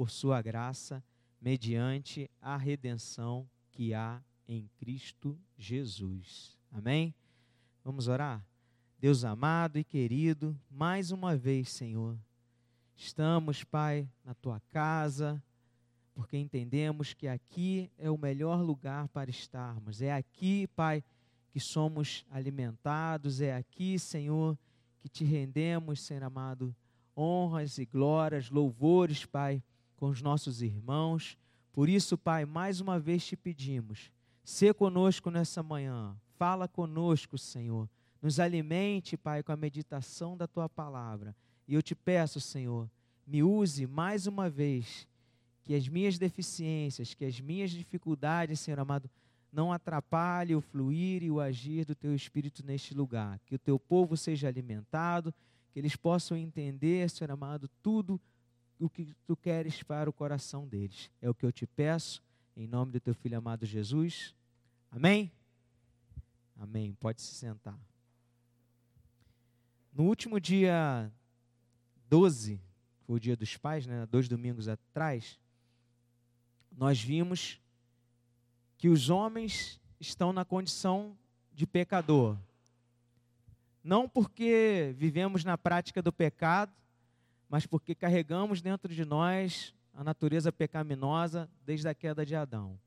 por sua graça, mediante a redenção que há em Cristo Jesus. Amém? Vamos orar? Deus amado e querido, mais uma vez, Senhor, estamos, Pai, na tua casa, porque entendemos que aqui é o melhor lugar para estarmos. É aqui, Pai, que somos alimentados, é aqui, Senhor, que te rendemos, Senhor amado, honras e glórias, louvores, Pai, com os nossos irmãos. Por isso, Pai, mais uma vez te pedimos, se conosco nessa manhã, fala conosco, Senhor nos alimente, Pai, com a meditação da tua palavra. E eu te peço, Senhor, me use mais uma vez, que as minhas deficiências, que as minhas dificuldades, Senhor amado, não atrapalhem o fluir e o agir do teu Espírito neste lugar. Que o teu povo seja alimentado, que eles possam entender, Senhor amado, tudo o que tu queres para o coração deles. É o que eu te peço, em nome do teu filho amado Jesus. Amém? Amém. Pode se sentar. No último dia 12, foi o dia dos pais, né, dois domingos atrás, nós vimos que os homens estão na condição de pecador. Não porque vivemos na prática do pecado, mas porque carregamos dentro de nós a natureza pecaminosa desde a queda de Adão.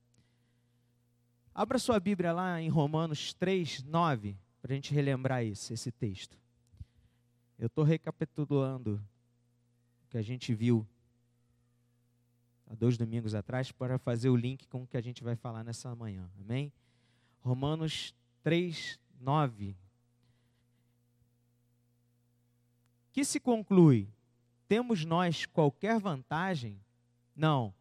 Abra sua Bíblia lá em Romanos 3, 9, para a gente relembrar isso, esse texto. Eu estou recapitulando o que a gente viu há dois domingos atrás para fazer o link com o que a gente vai falar nessa manhã. Amém? Romanos 3, 9. Que se conclui? Temos nós qualquer vantagem? Não,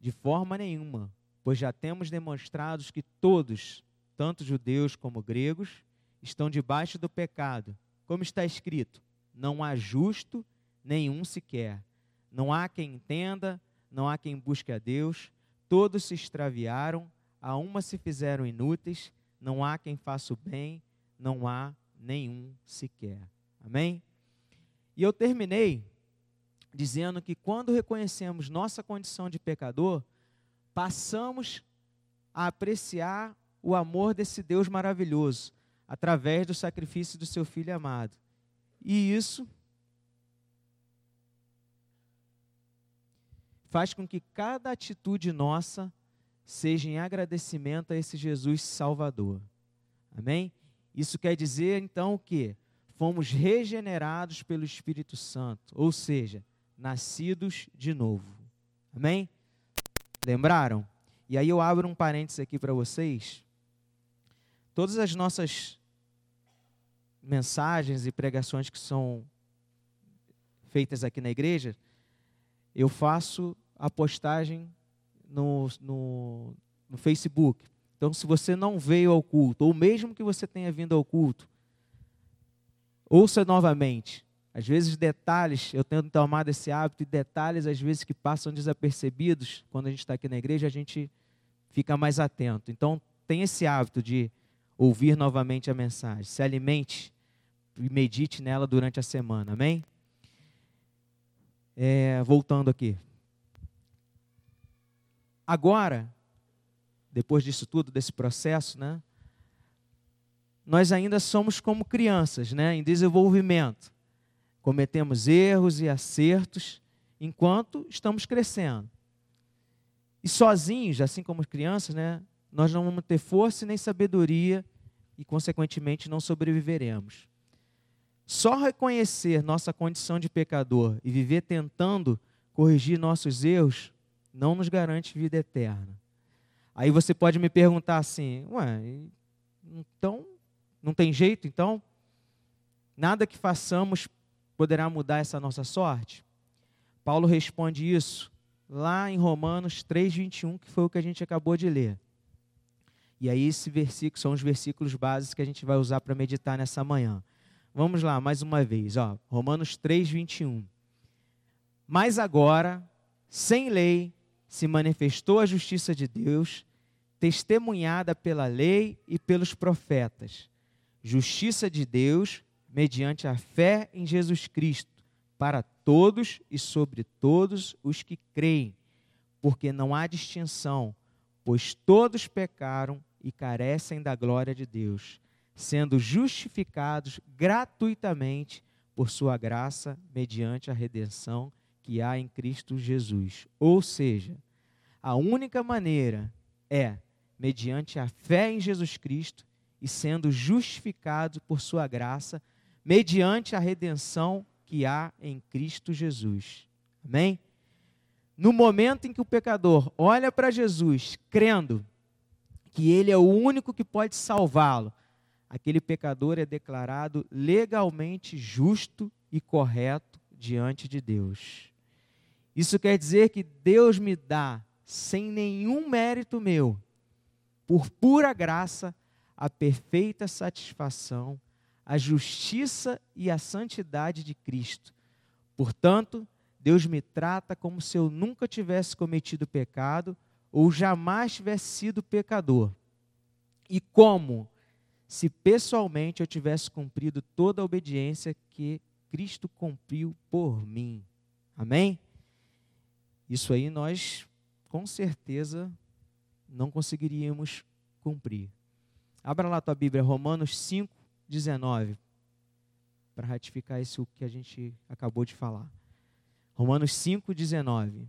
de forma nenhuma, pois já temos demonstrado que todos, tanto judeus como gregos, estão debaixo do pecado como está escrito: não há justo nenhum sequer. Não há quem entenda, não há quem busque a Deus. Todos se extraviaram, a uma se fizeram inúteis, não há quem faça o bem, não há nenhum sequer. Amém? E eu terminei dizendo que quando reconhecemos nossa condição de pecador, passamos a apreciar o amor desse Deus maravilhoso, através do sacrifício do seu filho amado. E isso faz com que cada atitude nossa seja em agradecimento a esse Jesus Salvador. Amém? Isso quer dizer então o que? Fomos regenerados pelo Espírito Santo, ou seja, nascidos de novo. Amém? Lembraram? E aí eu abro um parênteses aqui para vocês. Todas as nossas mensagens e pregações que são feitas aqui na igreja, eu faço a postagem no, no, no Facebook. Então, se você não veio ao culto, ou mesmo que você tenha vindo ao culto, ouça novamente. Às vezes, detalhes, eu tenho tomado esse hábito, e detalhes, às vezes, que passam desapercebidos, quando a gente está aqui na igreja, a gente fica mais atento. Então, tem esse hábito de ouvir novamente a mensagem. Se alimente e medite nela durante a semana. Amém? É, voltando aqui. Agora, depois disso tudo, desse processo, né? Nós ainda somos como crianças, né? Em desenvolvimento. Cometemos erros e acertos enquanto estamos crescendo. E sozinhos, assim como crianças, né? Nós não vamos ter força nem sabedoria e, consequentemente, não sobreviveremos. Só reconhecer nossa condição de pecador e viver tentando corrigir nossos erros não nos garante vida eterna. Aí você pode me perguntar assim: ué, então não tem jeito então? Nada que façamos poderá mudar essa nossa sorte? Paulo responde isso lá em Romanos 3:21, que foi o que a gente acabou de ler. E aí esse versículo são os versículos básicos que a gente vai usar para meditar nessa manhã. Vamos lá, mais uma vez, ó, Romanos 3:21. Mas agora, sem lei, se manifestou a justiça de Deus, testemunhada pela lei e pelos profetas. Justiça de Deus mediante a fé em Jesus Cristo, para todos e sobre todos os que creem, porque não há distinção, pois todos pecaram e carecem da glória de Deus, sendo justificados gratuitamente por sua graça mediante a redenção que há em Cristo Jesus. Ou seja, a única maneira é mediante a fé em Jesus Cristo e sendo justificados por sua graça mediante a redenção que há em Cristo Jesus. Amém? No momento em que o pecador olha para Jesus, crendo que ele é o único que pode salvá-lo, aquele pecador é declarado legalmente justo e correto diante de Deus. Isso quer dizer que Deus me dá, sem nenhum mérito meu, por pura graça, a perfeita satisfação, a justiça e a santidade de Cristo. Portanto, Deus me trata como se eu nunca tivesse cometido pecado ou jamais tivesse sido pecador. E como se pessoalmente eu tivesse cumprido toda a obediência que Cristo cumpriu por mim. Amém? Isso aí nós, com certeza, não conseguiríamos cumprir. Abra lá tua Bíblia, Romanos 5, 19, para ratificar isso que a gente acabou de falar. Romanos 5, 19.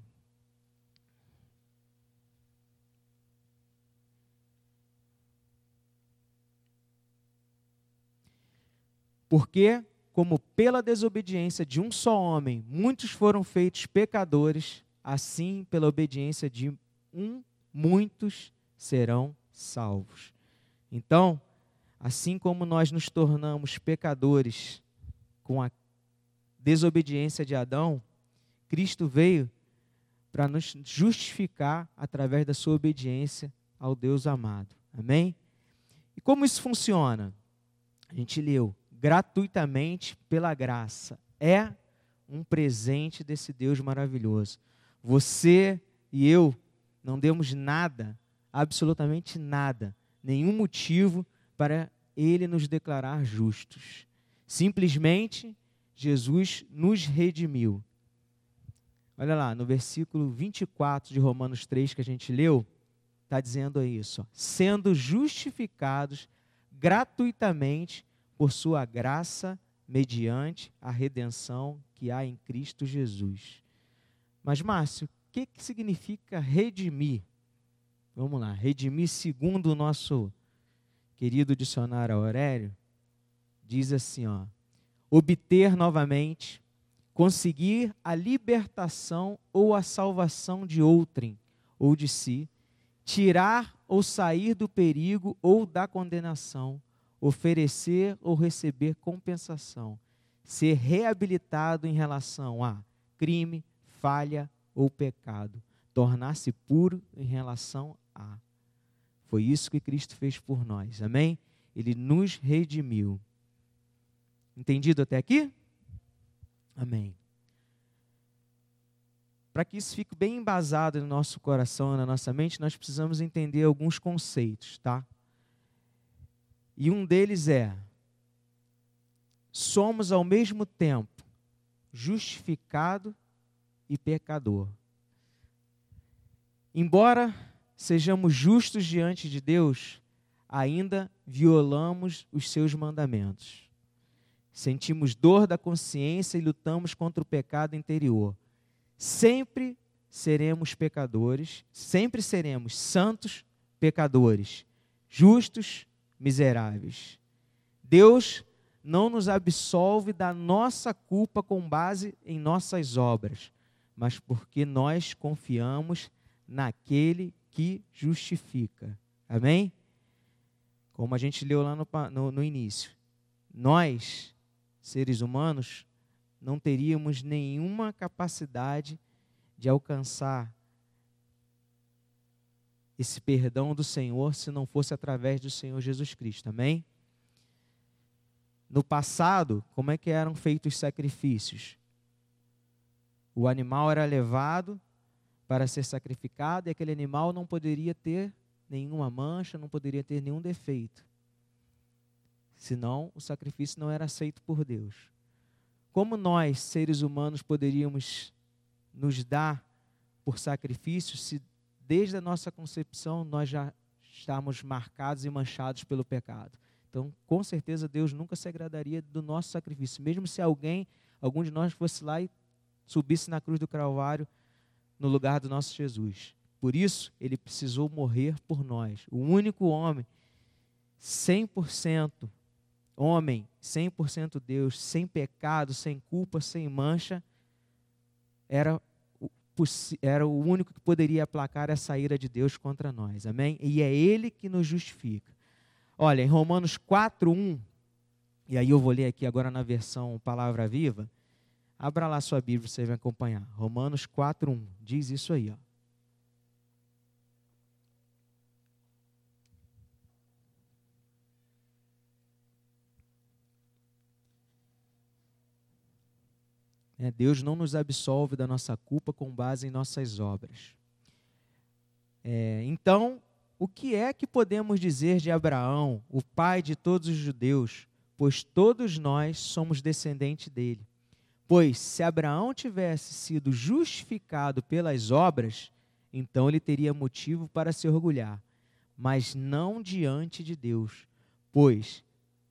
Porque, como pela desobediência de um só homem muitos foram feitos pecadores, assim pela obediência de um muitos serão salvos. Então, assim como nós nos tornamos pecadores com a desobediência de Adão, Cristo veio para nos justificar através da sua obediência ao Deus amado. Amém? E como isso funciona? A gente leu gratuitamente pela graça. É um presente desse Deus maravilhoso. Você e eu não demos nada, absolutamente nada, nenhum motivo para ele nos declarar justos. Simplesmente Jesus nos redimiu. Olha lá, no versículo 24 de Romanos 3 que a gente leu, está dizendo isso: sendo justificados gratuitamente por sua graça, mediante a redenção que há em Cristo Jesus. Mas, Márcio, o que, que significa redimir? Vamos lá, redimir segundo o nosso querido dicionário Aurélio, diz assim, ó, obter novamente, conseguir a libertação ou a salvação de outrem ou de si, tirar ou sair do perigo ou da condenação, oferecer ou receber compensação, ser reabilitado em relação a crime, falha ou pecado, tornar-se puro em relação a. Foi isso que Cristo fez por nós, amém? Ele nos redimiu. Entendido até aqui? Amém. Para que isso fique bem embasado no nosso coração, na nossa mente, nós precisamos entender alguns conceitos, tá? E um deles é: somos ao mesmo tempo justificado e pecador. Embora sejamos justos diante de Deus, ainda violamos os seus mandamentos. Sentimos dor da consciência e lutamos contra o pecado interior. Sempre seremos pecadores, sempre seremos santos pecadores, justos miseráveis. Deus não nos absolve da nossa culpa com base em nossas obras, mas porque nós confiamos naquele que justifica. Amém? Como a gente leu lá no, no, no início. Nós, seres humanos, não teríamos nenhuma capacidade de alcançar esse perdão do Senhor se não fosse através do Senhor Jesus Cristo. Amém? No passado, como é que eram feitos os sacrifícios? O animal era levado para ser sacrificado e aquele animal não poderia ter nenhuma mancha, não poderia ter nenhum defeito. Senão, o sacrifício não era aceito por Deus. Como nós, seres humanos, poderíamos nos dar por sacrifício se desde a nossa concepção nós já estamos marcados e manchados pelo pecado? Então, com certeza, Deus nunca se agradaria do nosso sacrifício, mesmo se alguém, algum de nós fosse lá e subisse na cruz do Calvário no lugar do nosso Jesus. Por isso, ele precisou morrer por nós. O único homem, 100% homem, 100% Deus, sem pecado, sem culpa, sem mancha, era, era o único que poderia aplacar essa ira de Deus contra nós. Amém? E é ele que nos justifica. Olha, em Romanos 4:1, e aí eu vou ler aqui agora na versão Palavra Viva. Abra lá sua Bíblia, você vai acompanhar. Romanos 4:1 diz isso aí, ó. É, Deus não nos absolve da nossa culpa com base em nossas obras. É, então, o que é que podemos dizer de Abraão, o pai de todos os judeus, pois todos nós somos descendentes dele? Pois se Abraão tivesse sido justificado pelas obras, então ele teria motivo para se orgulhar, mas não diante de Deus. Pois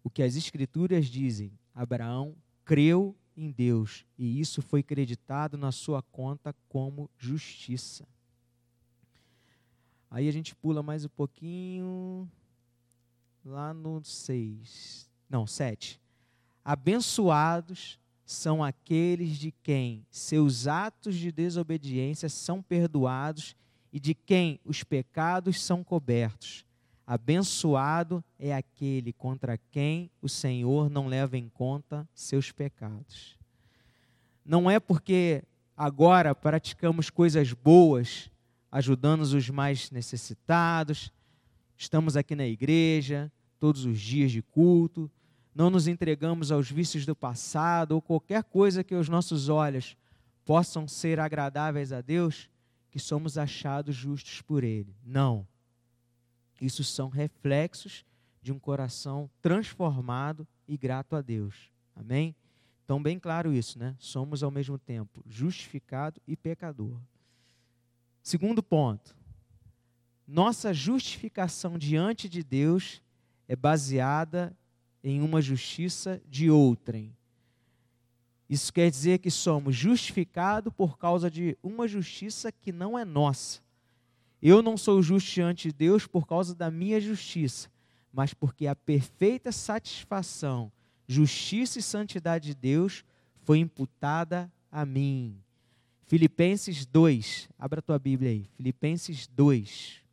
o que as Escrituras dizem, Abraão creu em Deus e isso foi creditado na sua conta como justiça. Aí a gente pula mais um pouquinho, lá no 6, não, 7. Abençoados são aqueles de quem seus atos de desobediência são perdoados e de quem os pecados são cobertos. Abençoado é aquele contra quem o Senhor não leva em conta seus pecados. Não é porque agora praticamos coisas boas ajudando os mais necessitados, estamos aqui na igreja todos os dias de culto, não nos entregamos aos vícios do passado ou qualquer coisa que os nossos olhos possam ser agradáveis a Deus, que somos achados justos por Ele. Não. Isso são reflexos de um coração transformado e grato a Deus. Amém? Então, bem claro isso, né? Somos ao mesmo tempo justificado e pecador. Segundo ponto, nossa justificação diante de Deus é baseada em uma justiça de outrem. Isso quer dizer que somos justificados por causa de uma justiça que não é nossa. Eu não sou justo diante de Deus por causa da minha justiça, mas porque a perfeita satisfação, justiça e santidade de Deus foi imputada a mim. Filipenses 2, abra a tua Bíblia aí. Filipenses 2.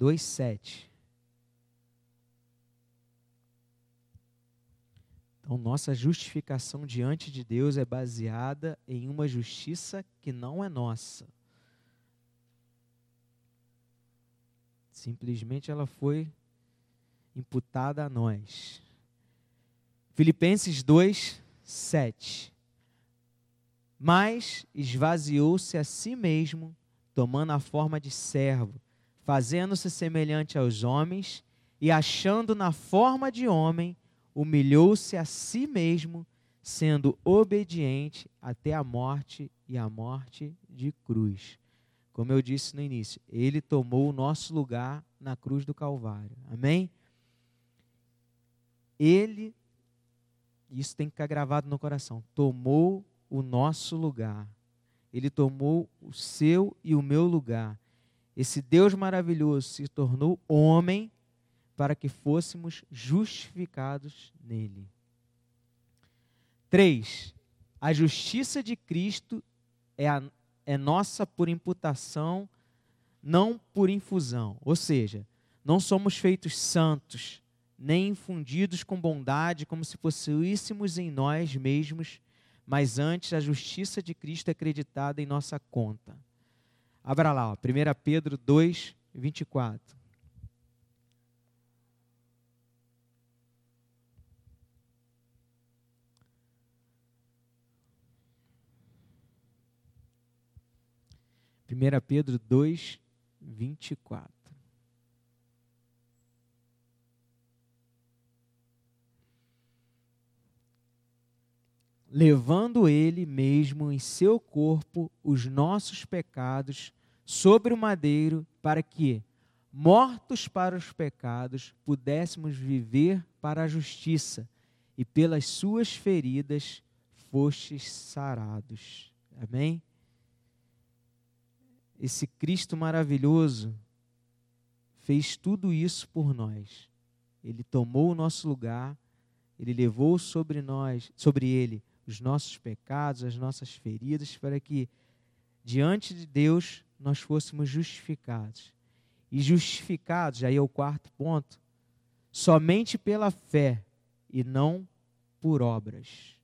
Dois sete. Então, nossa justificação diante de Deus é baseada em uma justiça que não é nossa. Simplesmente ela foi imputada a nós. Filipenses 2, 7. Mas esvaziou-se a si mesmo, tomando a forma de servo, fazendo-se semelhante aos homens, e achando na forma de homem, humilhou-se a si mesmo, sendo obediente até a morte e a morte de cruz. Como eu disse no início, ele tomou o nosso lugar na cruz do Calvário. Amém? Ele isso tem que ficar gravado no coração. Tomou o nosso lugar. Ele tomou o seu e o meu lugar. Esse Deus maravilhoso se tornou homem para que fôssemos justificados nele. 3. A justiça de Cristo é, a, é nossa por imputação, não por infusão. Ou seja, não somos feitos santos nem infundidos com bondade, como se possuíssemos em nós mesmos, mas antes a justiça de Cristo é acreditada em nossa conta. Abra lá, ó, 1 Pedro 2, 24. Primeira Pedro 2, 24. Levando ele mesmo em seu corpo os nossos pecados sobre o madeiro, para que, mortos para os pecados, pudéssemos viver para a justiça, e pelas suas feridas fostes sarados. Amém? Esse Cristo maravilhoso fez tudo isso por nós. Ele tomou o nosso lugar, ele levou sobre nós, sobre ele, os nossos pecados, as nossas feridas, para que diante de Deus nós fôssemos justificados. E justificados, aí é o quarto ponto, somente pela fé e não por obras.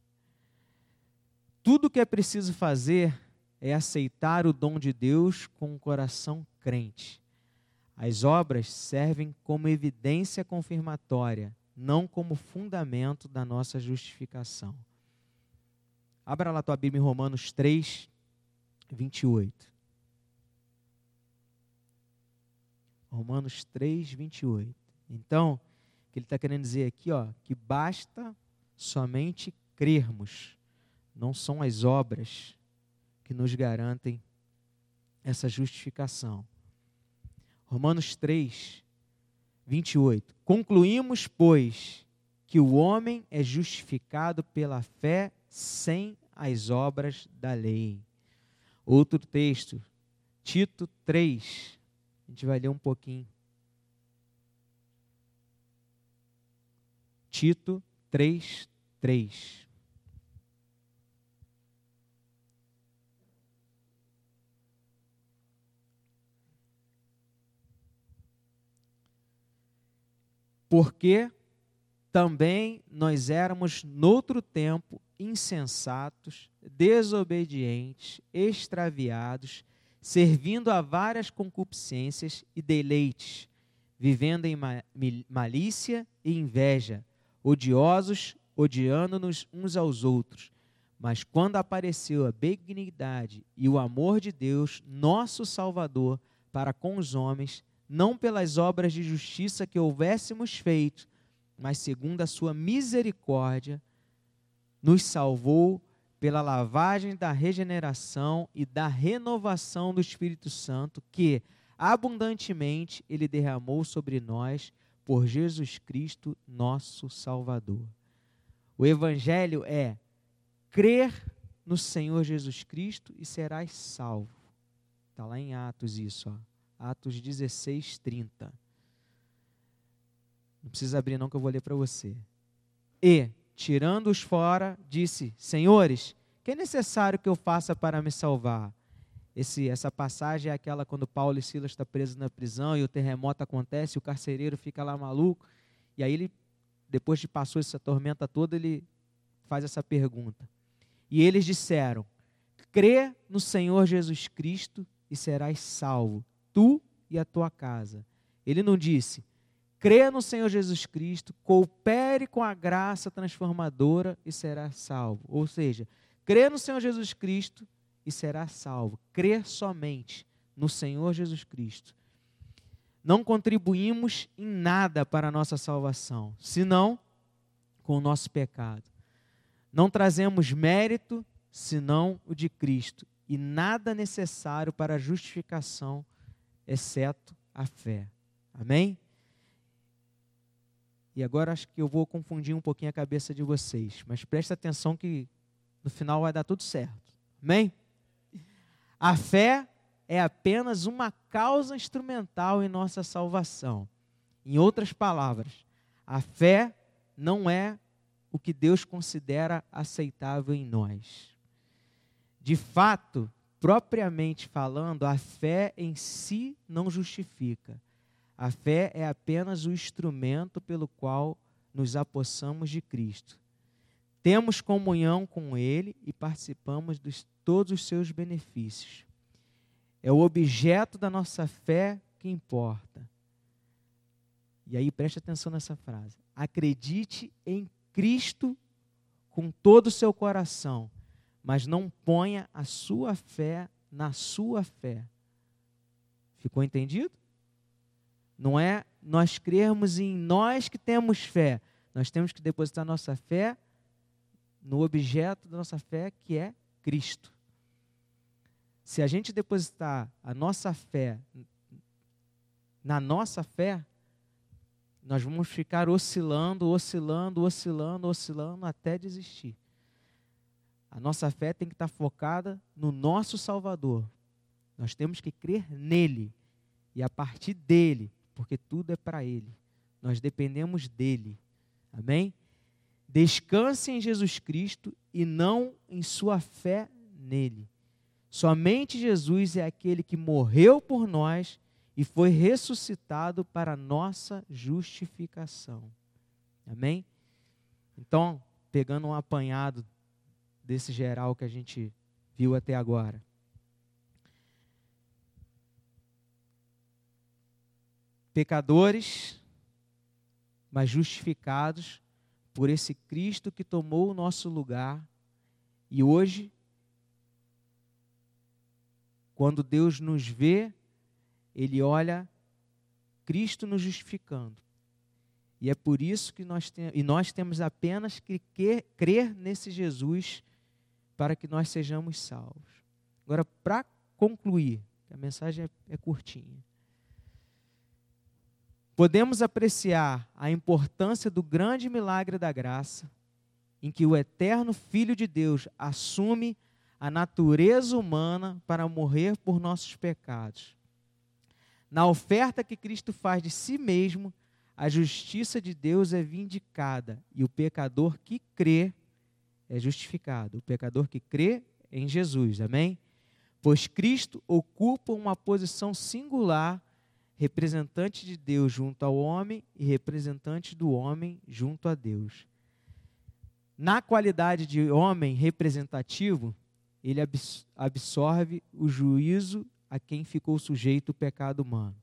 Tudo que é preciso fazer é aceitar o dom de Deus com um coração crente. As obras servem como evidência confirmatória, não como fundamento da nossa justificação. Abra lá tua Bíblia em Romanos 3, 28. Romanos 3, 28. Então, o que ele está querendo dizer aqui, ó, que basta somente crermos, não são as obras que nos garantem essa justificação. Romanos 3, 28. Concluímos, pois, que o homem é justificado pela fé sem as obras da lei. Outro texto, Tito 3. A gente vai ler um pouquinho. Tito 3, 3. Porque também nós éramos, noutro tempo, insensatos, desobedientes, extraviados, servindo a várias concupiscências e deleites, vivendo em malícia e inveja, odiosos, odiando-nos uns aos outros. Mas quando apareceu a benignidade e o amor de Deus, nosso Salvador, para com os homens, não pelas obras de justiça que houvéssemos feito, mas segundo a sua misericórdia, nos salvou pela lavagem da regeneração e da renovação do Espírito Santo, que abundantemente ele derramou sobre nós por Jesus Cristo, nosso Salvador. O Evangelho é crer no Senhor Jesus Cristo e serás salvo. Está lá em Atos isso, ó. Atos 16, 30. Não precisa abrir não que eu vou ler para você. E tirando-os fora, disse: Senhores, que é necessário que eu faça para me salvar? Esse, essa passagem é aquela quando Paulo e Silas estão presos na prisão e o terremoto acontece, o carcereiro fica lá maluco, e aí ele, depois de passou essa tormenta toda, ele faz essa pergunta. E eles disseram: Crê no Senhor Jesus Cristo e serás salvo, tu e a tua casa. Ele não disse: crê no Senhor Jesus Cristo, coopere com a graça transformadora e será salvo. Ou seja, crê no Senhor Jesus Cristo e será salvo. Crer somente no Senhor Jesus Cristo. Não contribuímos em nada para a nossa salvação, senão com o nosso pecado. Não trazemos mérito, senão o de Cristo, e nada necessário para a justificação, exceto a fé. Amém? E agora acho que eu vou confundir um pouquinho a cabeça de vocês, mas presta atenção que no final vai dar tudo certo. Amém? A fé é apenas uma causa instrumental em nossa salvação. Em outras palavras, a fé não é o que Deus considera aceitável em nós. De fato, propriamente falando, a fé em si não justifica. A fé é apenas o instrumento pelo qual nos apossamos de Cristo. Temos comunhão com Ele e participamos de todos os seus benefícios. É o objeto da nossa fé que importa. E aí preste atenção nessa frase. Acredite em Cristo com todo o seu coração, mas não ponha a sua fé na sua fé. Ficou entendido? Não é nós crermos em nós que temos fé. Nós temos que depositar nossa fé no objeto da nossa fé, que é Cristo. Se a gente depositar a nossa fé na nossa fé, nós vamos ficar oscilando, oscilando, oscilando, oscilando até desistir. A nossa fé tem que estar focada no nosso Salvador. Nós temos que crer nele e a partir dele, porque tudo é para ele. Nós dependemos dele. Amém? Descanse em Jesus Cristo e não em sua fé nele. Somente Jesus é aquele que morreu por nós e foi ressuscitado para nossa justificação. Amém? Então, pegando um apanhado desse geral que a gente viu até agora. Pecadores, mas justificados por esse Cristo que tomou o nosso lugar e hoje, quando Deus nos vê, Ele olha Cristo nos justificando. E é por isso que nós, tem, e nós temos apenas que crer nesse Jesus para que nós sejamos salvos. Agora, para concluir, a mensagem é, é curtinha. Podemos apreciar a importância do grande milagre da graça, em que o eterno Filho de Deus assume a natureza humana para morrer por nossos pecados. Na oferta que Cristo faz de si mesmo, a justiça de Deus é vindicada e o pecador que crê é justificado. O pecador que crê em Jesus, amém? Pois Cristo ocupa uma posição singular, representante de Deus junto ao homem e representante do homem junto a Deus. Na qualidade de homem representativo, ele absorve o juízo a quem ficou sujeito o pecado humano.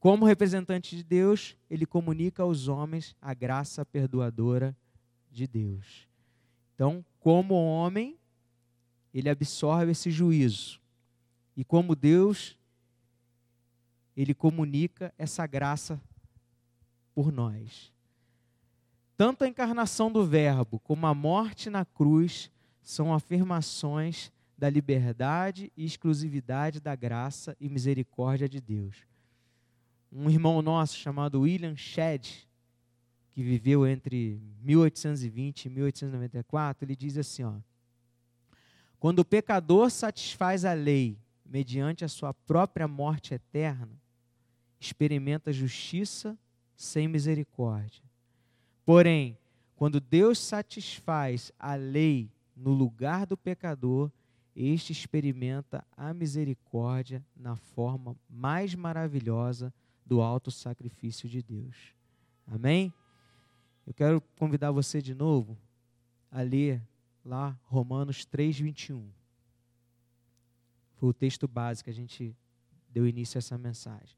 Como representante de Deus, ele comunica aos homens a graça perdoadora de Deus. Então, como homem, ele absorve esse juízo. E como Deus, ele comunica essa graça por nós. Tanto a encarnação do Verbo como a morte na cruz são afirmações da liberdade e exclusividade da graça e misericórdia de Deus. Um irmão nosso chamado William Shedd, que viveu entre 1820 e 1894, ele diz assim, ó: Quando o pecador satisfaz a lei mediante a sua própria morte eterna, experimenta justiça sem misericórdia. Porém, quando Deus satisfaz a lei no lugar do pecador, este experimenta a misericórdia na forma mais maravilhosa do alto sacrifício de Deus. Amém? Eu quero convidar você de novo a ler lá Romanos 3, 21. Foi o texto básico que a gente deu início a essa mensagem.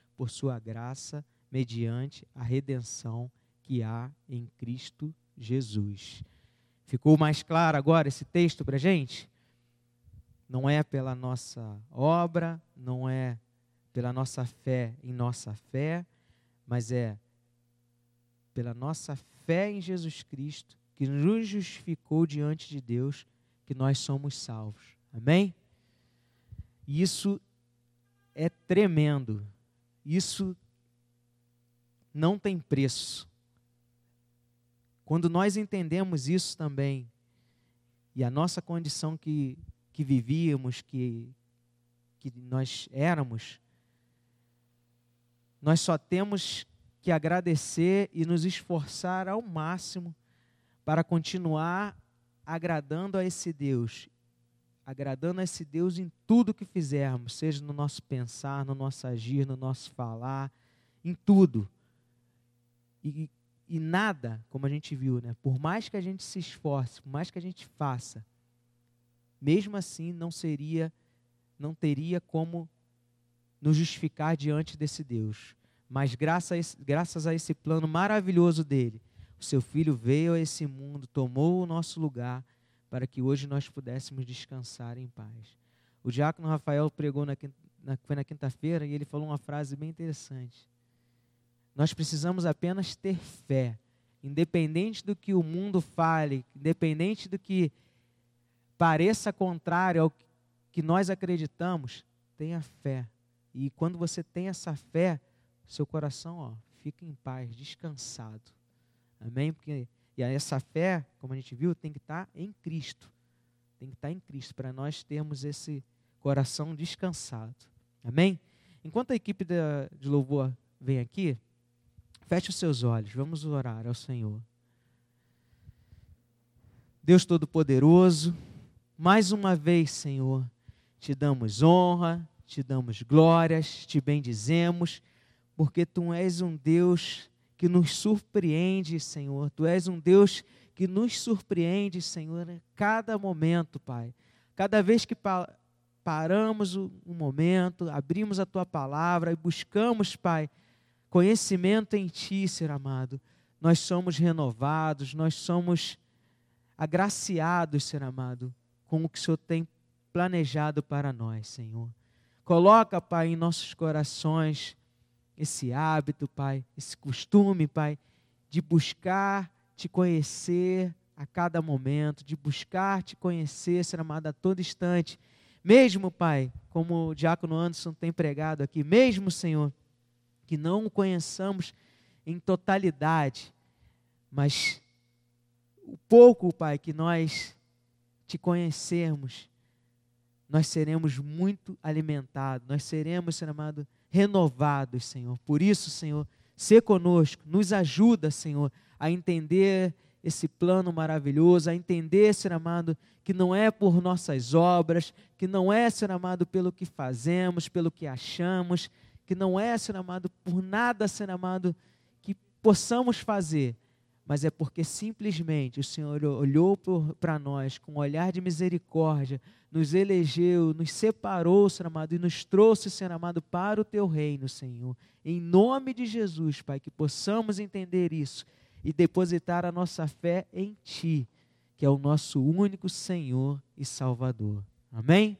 por sua graça, mediante a redenção que há em Cristo Jesus. Ficou mais claro agora esse texto para a gente? não é pela nossa obra, não é pela nossa fé em nossa fé, mas é pela nossa fé em Jesus Cristo, que nos justificou diante de Deus, que nós somos salvos. Amém? Isso é tremendo. Isso não tem preço. Quando nós entendemos isso também, e a nossa condição que, que vivíamos, que, que nós éramos, nós só temos que agradecer e nos esforçar ao máximo para continuar agradando a esse Deus, agradando a esse Deus em tudo que fizermos, seja no nosso pensar, no nosso agir, no nosso falar, em tudo. E, e nada, como a gente viu, né? por mais que a gente se esforce, por mais que a gente faça, mesmo assim não seria, não teria como nos justificar diante desse Deus. Mas graças a esse, graças a esse plano maravilhoso dele, o seu filho veio a esse mundo, tomou o nosso lugar, para que hoje nós pudéssemos descansar em paz. O diácono Rafael pregou na, na, foi na quinta-feira e ele falou uma frase bem interessante. Nós precisamos apenas ter fé, independente do que o mundo fale, independente do que pareça contrário ao que nós acreditamos, tenha fé. E quando você tem essa fé, seu coração ó, fica em paz, descansado. Amém? Porque e essa fé, como a gente viu, tem que estar em Cristo. Tem que estar em Cristo para nós termos esse coração descansado. Amém? Enquanto a equipe de louvor vem aqui, feche os seus olhos, vamos orar ao Senhor. Deus Todo-Poderoso, mais uma vez, Senhor, te damos honra, te damos glórias, te bendizemos, porque tu és um Deus que nos surpreende, Senhor. Tu és um Deus que nos surpreende, Senhor, a cada momento, Pai. Cada vez que pa paramos um momento, abrimos a tua palavra e buscamos, Pai, conhecimento em ti, Senhor amado, nós somos renovados, nós somos agraciados, Senhor amado, com o que o Senhor tem planejado para nós, Senhor. Coloca, Pai, em nossos corações esse hábito, Pai, esse costume, Pai, de buscar te conhecer a cada momento, de buscar te conhecer, ser amado a todo instante. Mesmo, Pai, como o diácono Anderson tem pregado aqui, mesmo, Senhor, que não o conheçamos em totalidade, mas o pouco, Pai, que nós te conhecermos, nós seremos muito alimentados, nós seremos, Senhor amado, renovados, Senhor. Por isso, Senhor, se conosco, nos ajuda, Senhor, a entender esse plano maravilhoso, a entender, Senhor amado, que não é por nossas obras, que não é, Senhor amado, pelo que fazemos, pelo que achamos, que não é, Senhor amado, por nada, Senhor amado, que possamos fazer, mas é porque simplesmente o Senhor olhou para nós com um olhar de misericórdia, nos elegeu, nos separou, Senhor amado, e nos trouxe, Senhor amado, para o teu reino, Senhor. Em nome de Jesus, Pai, que possamos entender isso e depositar a nossa fé em Ti, que é o nosso único Senhor e Salvador. Amém?